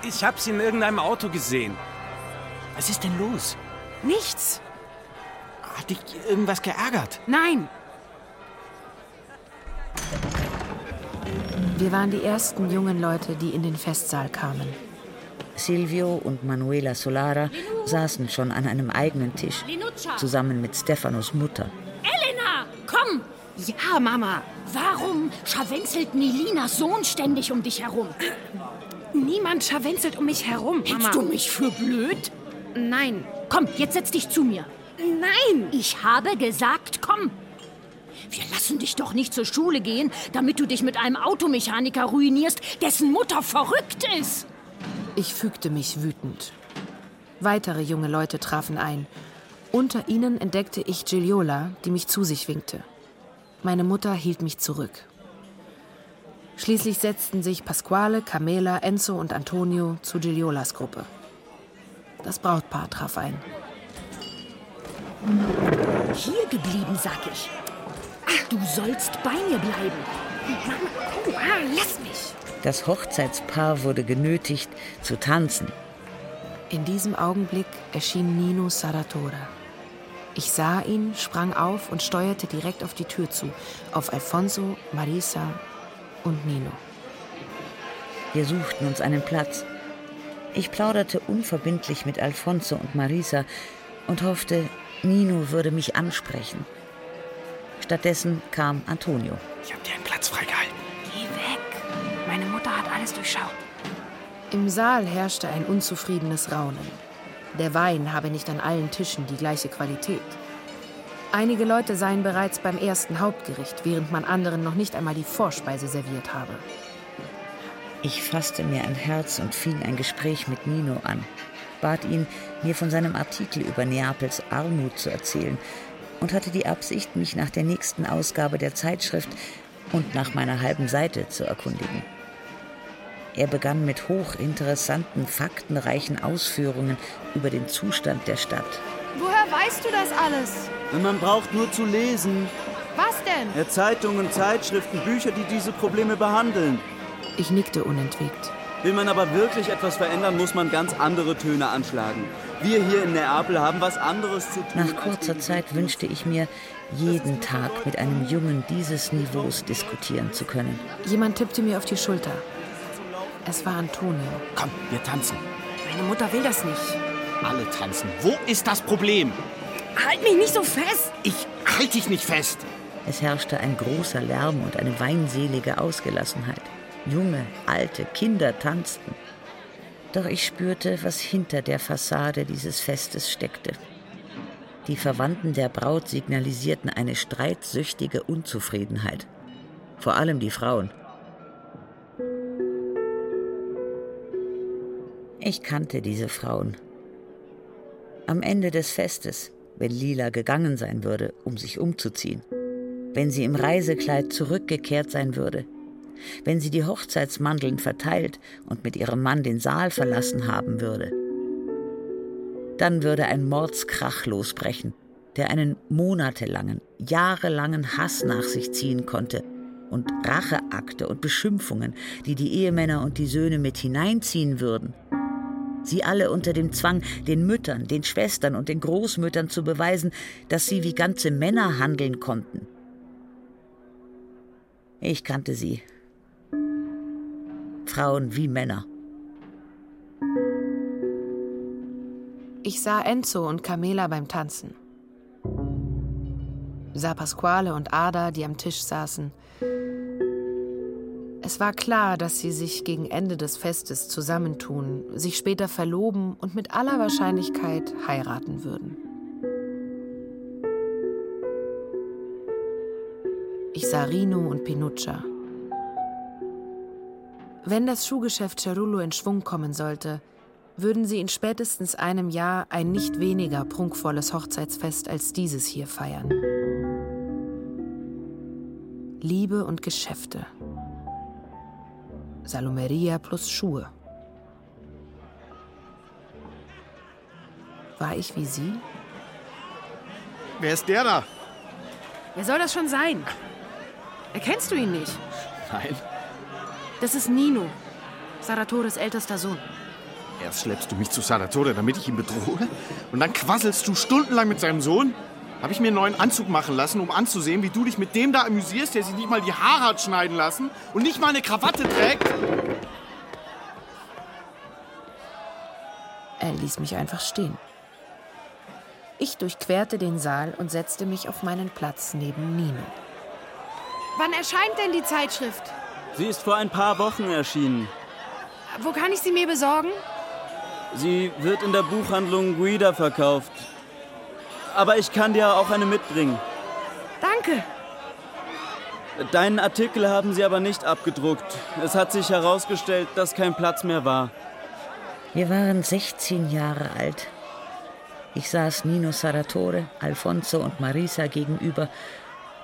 Ich hab sie in irgendeinem Auto gesehen. Was ist denn los? Nichts. Hat dich irgendwas geärgert? Nein. Wir waren die ersten jungen Leute, die in den Festsaal kamen. Silvio und Manuela Solara saßen schon an einem eigenen Tisch, zusammen mit Stefanos Mutter. Elena, komm! Ja, Mama. Warum scharwenzelt Nilinas Sohn ständig um dich herum? Niemand scharwenzelt um mich herum, Mama. Hältst du mich für blöd? Nein. Komm, jetzt setz dich zu mir. Nein! Ich habe gesagt, komm! Wir lassen dich doch nicht zur Schule gehen, damit du dich mit einem Automechaniker ruinierst, dessen Mutter verrückt ist. Ich fügte mich wütend. Weitere junge Leute trafen ein. Unter ihnen entdeckte ich Giliola, die mich zu sich winkte. Meine Mutter hielt mich zurück. Schließlich setzten sich Pasquale, Camela, Enzo und Antonio zu Giliolas Gruppe. Das Brautpaar traf ein. Hier geblieben, sag ich. Du sollst bei mir bleiben. Oh, ah, lass mich. Das Hochzeitspaar wurde genötigt zu tanzen. In diesem Augenblick erschien Nino Saratora. Ich sah ihn, sprang auf und steuerte direkt auf die Tür zu, auf Alfonso, Marisa und Nino. Wir suchten uns einen Platz. Ich plauderte unverbindlich mit Alfonso und Marisa und hoffte, Nino würde mich ansprechen. Stattdessen kam Antonio. Ich habe dir einen Platz freigehalten. Geh weg. Meine Mutter hat alles durchschaut. Im Saal herrschte ein unzufriedenes Raunen. Der Wein habe nicht an allen Tischen die gleiche Qualität. Einige Leute seien bereits beim ersten Hauptgericht, während man anderen noch nicht einmal die Vorspeise serviert habe. Ich fasste mir ein Herz und fing ein Gespräch mit Nino an, bat ihn, mir von seinem Artikel über Neapels Armut zu erzählen und hatte die Absicht, mich nach der nächsten Ausgabe der Zeitschrift und nach meiner halben Seite zu erkundigen. Er begann mit hochinteressanten, faktenreichen Ausführungen über den Zustand der Stadt. Woher weißt du das alles? Man braucht nur zu lesen. Was denn? Ja, Zeitungen, Zeitschriften, Bücher, die diese Probleme behandeln. Ich nickte unentwegt. Will man aber wirklich etwas verändern, muss man ganz andere Töne anschlagen. Wir hier in Neapel haben was anderes zu tun. Nach kurzer Zeit wünschte ich mir, jeden Tag mit einem Jungen dieses Niveaus diskutieren zu können. Jemand tippte mir auf die Schulter. Es war Antonio. Komm, wir tanzen. Meine Mutter will das nicht. Alle tanzen. Wo ist das Problem? Halt mich nicht so fest! Ich halte dich nicht fest. Es herrschte ein großer Lärm und eine weinselige Ausgelassenheit. Junge, alte, Kinder tanzten. Doch ich spürte, was hinter der Fassade dieses Festes steckte. Die Verwandten der Braut signalisierten eine streitsüchtige Unzufriedenheit. Vor allem die Frauen. Ich kannte diese Frauen. Am Ende des Festes, wenn Lila gegangen sein würde, um sich umzuziehen, wenn sie im Reisekleid zurückgekehrt sein würde, wenn sie die Hochzeitsmandeln verteilt und mit ihrem Mann den Saal verlassen haben würde, dann würde ein Mordskrach losbrechen, der einen monatelangen, jahrelangen Hass nach sich ziehen konnte und Racheakte und Beschimpfungen, die die Ehemänner und die Söhne mit hineinziehen würden. Sie alle unter dem Zwang, den Müttern, den Schwestern und den Großmüttern zu beweisen, dass sie wie ganze Männer handeln konnten. Ich kannte sie. Frauen wie Männer. Ich sah Enzo und Carmela beim Tanzen. Sah Pasquale und Ada, die am Tisch saßen. Es war klar, dass sie sich gegen Ende des Festes zusammentun, sich später verloben und mit aller Wahrscheinlichkeit heiraten würden. Ich sah Rino und Pinuccia. Wenn das Schuhgeschäft Cerullo in Schwung kommen sollte, würden sie in spätestens einem Jahr ein nicht weniger prunkvolles Hochzeitsfest als dieses hier feiern. Liebe und Geschäfte. Salomeria plus Schuhe. War ich wie Sie? Wer ist der da? Wer soll das schon sein? Erkennst du ihn nicht? Nein. Das ist Nino, Saratores ältester Sohn. Erst schleppst du mich zu Saratore, damit ich ihn bedrohe. Und dann quasselst du stundenlang mit seinem Sohn. Habe ich mir einen neuen Anzug machen lassen, um anzusehen, wie du dich mit dem da amüsierst, der sich nicht mal die Haare hat schneiden lassen und nicht mal eine Krawatte trägt? Er ließ mich einfach stehen. Ich durchquerte den Saal und setzte mich auf meinen Platz neben Nino. Wann erscheint denn die Zeitschrift? Sie ist vor ein paar Wochen erschienen. Wo kann ich sie mir besorgen? Sie wird in der Buchhandlung Guida verkauft. Aber ich kann dir auch eine mitbringen. Danke. Deinen Artikel haben sie aber nicht abgedruckt. Es hat sich herausgestellt, dass kein Platz mehr war. Wir waren 16 Jahre alt. Ich saß Nino Saratore, Alfonso und Marisa gegenüber,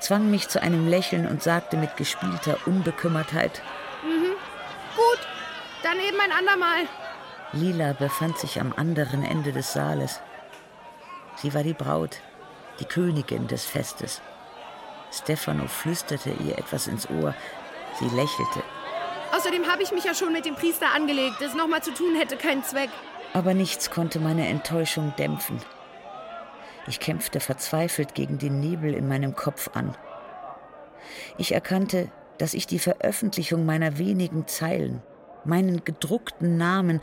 zwang mich zu einem Lächeln und sagte mit gespielter Unbekümmertheit: Mhm. Gut, dann eben ein andermal. Lila befand sich am anderen Ende des Saales. Sie war die Braut, die Königin des Festes. Stefano flüsterte ihr etwas ins Ohr. Sie lächelte. Außerdem habe ich mich ja schon mit dem Priester angelegt. Das nochmal zu tun hätte keinen Zweck. Aber nichts konnte meine Enttäuschung dämpfen. Ich kämpfte verzweifelt gegen den Nebel in meinem Kopf an. Ich erkannte, dass ich die Veröffentlichung meiner wenigen Zeilen, meinen gedruckten Namen,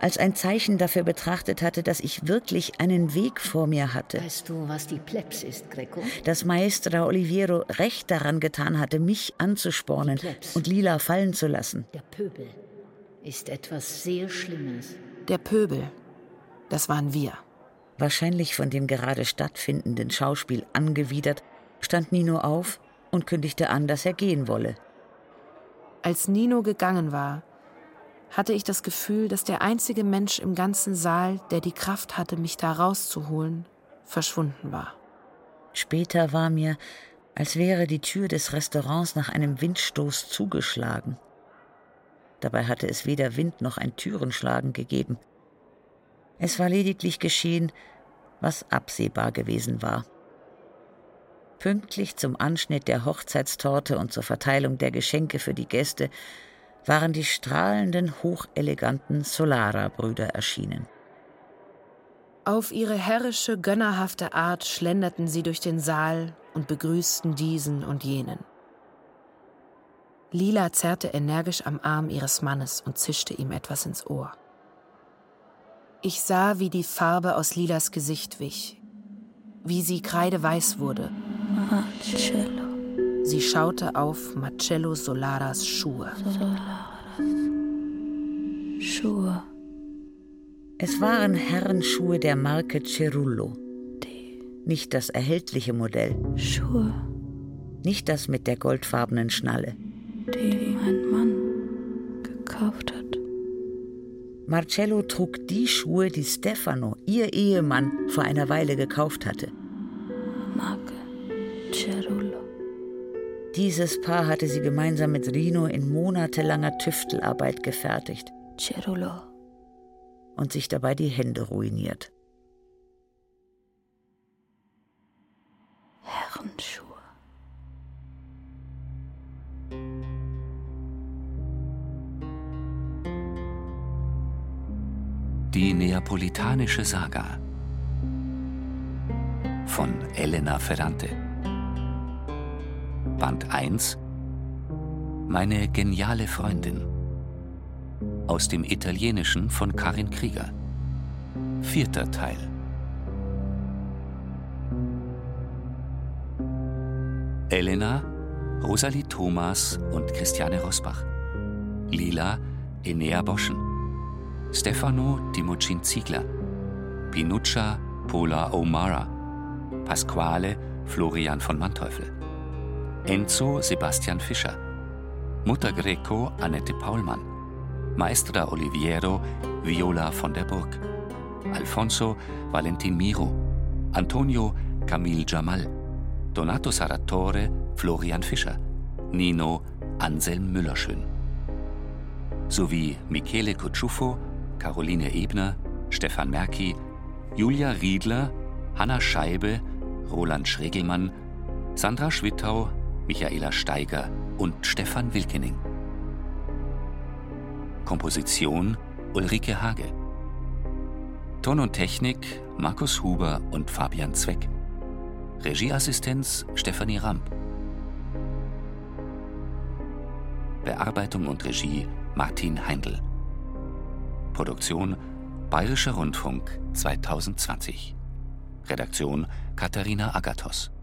als ein Zeichen dafür betrachtet hatte, dass ich wirklich einen Weg vor mir hatte. Weißt du, was die Plebs ist, Greco? Dass Maestra Oliviero recht daran getan hatte, mich anzuspornen und Lila fallen zu lassen. Der Pöbel ist etwas sehr Schlimmes. Der Pöbel, das waren wir. Wahrscheinlich von dem gerade stattfindenden Schauspiel angewidert, stand Nino auf und kündigte an, dass er gehen wolle. Als Nino gegangen war, hatte ich das Gefühl, dass der einzige Mensch im ganzen Saal, der die Kraft hatte, mich da rauszuholen, verschwunden war. Später war mir, als wäre die Tür des Restaurants nach einem Windstoß zugeschlagen. Dabei hatte es weder Wind noch ein Türenschlagen gegeben. Es war lediglich geschehen, was absehbar gewesen war. Pünktlich zum Anschnitt der Hochzeitstorte und zur Verteilung der Geschenke für die Gäste waren die strahlenden, hocheleganten Solara-Brüder erschienen. Auf ihre herrische, gönnerhafte Art schlenderten sie durch den Saal und begrüßten diesen und jenen. Lila zerrte energisch am Arm ihres Mannes und zischte ihm etwas ins Ohr. Ich sah, wie die Farbe aus Lilas Gesicht wich, wie sie kreideweiß wurde. Marcello. Sie schaute auf Marcello Solaras Schuhe. Schuhe. Es waren Herrenschuhe der Marke Cerullo. Nicht das erhältliche Modell. Schuhe. Nicht das mit der goldfarbenen Schnalle. Die mein Mann gekauft hat. Marcello trug die Schuhe, die Stefano, ihr Ehemann, vor einer Weile gekauft hatte. Dieses Paar hatte sie gemeinsam mit Rino in monatelanger Tüftelarbeit gefertigt. Cerullo. Und sich dabei die Hände ruiniert. Herrenschuhe. Die neapolitanische Saga von Elena Ferrante. Band 1 Meine geniale Freundin. Aus dem Italienischen von Karin Krieger. Vierter Teil. Elena, Rosalie Thomas und Christiane Rosbach. Lila, Enea Boschen. Stefano Timocin Ziegler. Pinuccia Pola O'Mara. Pasquale Florian von Manteuffel. Enzo Sebastian Fischer. Mutter Greco Annette Paulmann. Maestra Oliviero Viola von der Burg. Alfonso Valentin Miro. Antonio Camille Jamal. Donato Saratore Florian Fischer. Nino Anselm Müllerschön. Sowie Michele Kutschuffo, Caroline Ebner, Stefan Merki, Julia Riedler, Hanna Scheibe, Roland Schregelmann, Sandra Schwittau, Michaela Steiger und Stefan Wilkening. Komposition Ulrike Hage. Ton und Technik Markus Huber und Fabian Zweck. Regieassistenz Stefanie Ramp. Bearbeitung und Regie Martin Heindl. Produktion Bayerischer Rundfunk 2020. Redaktion Katharina Agathos.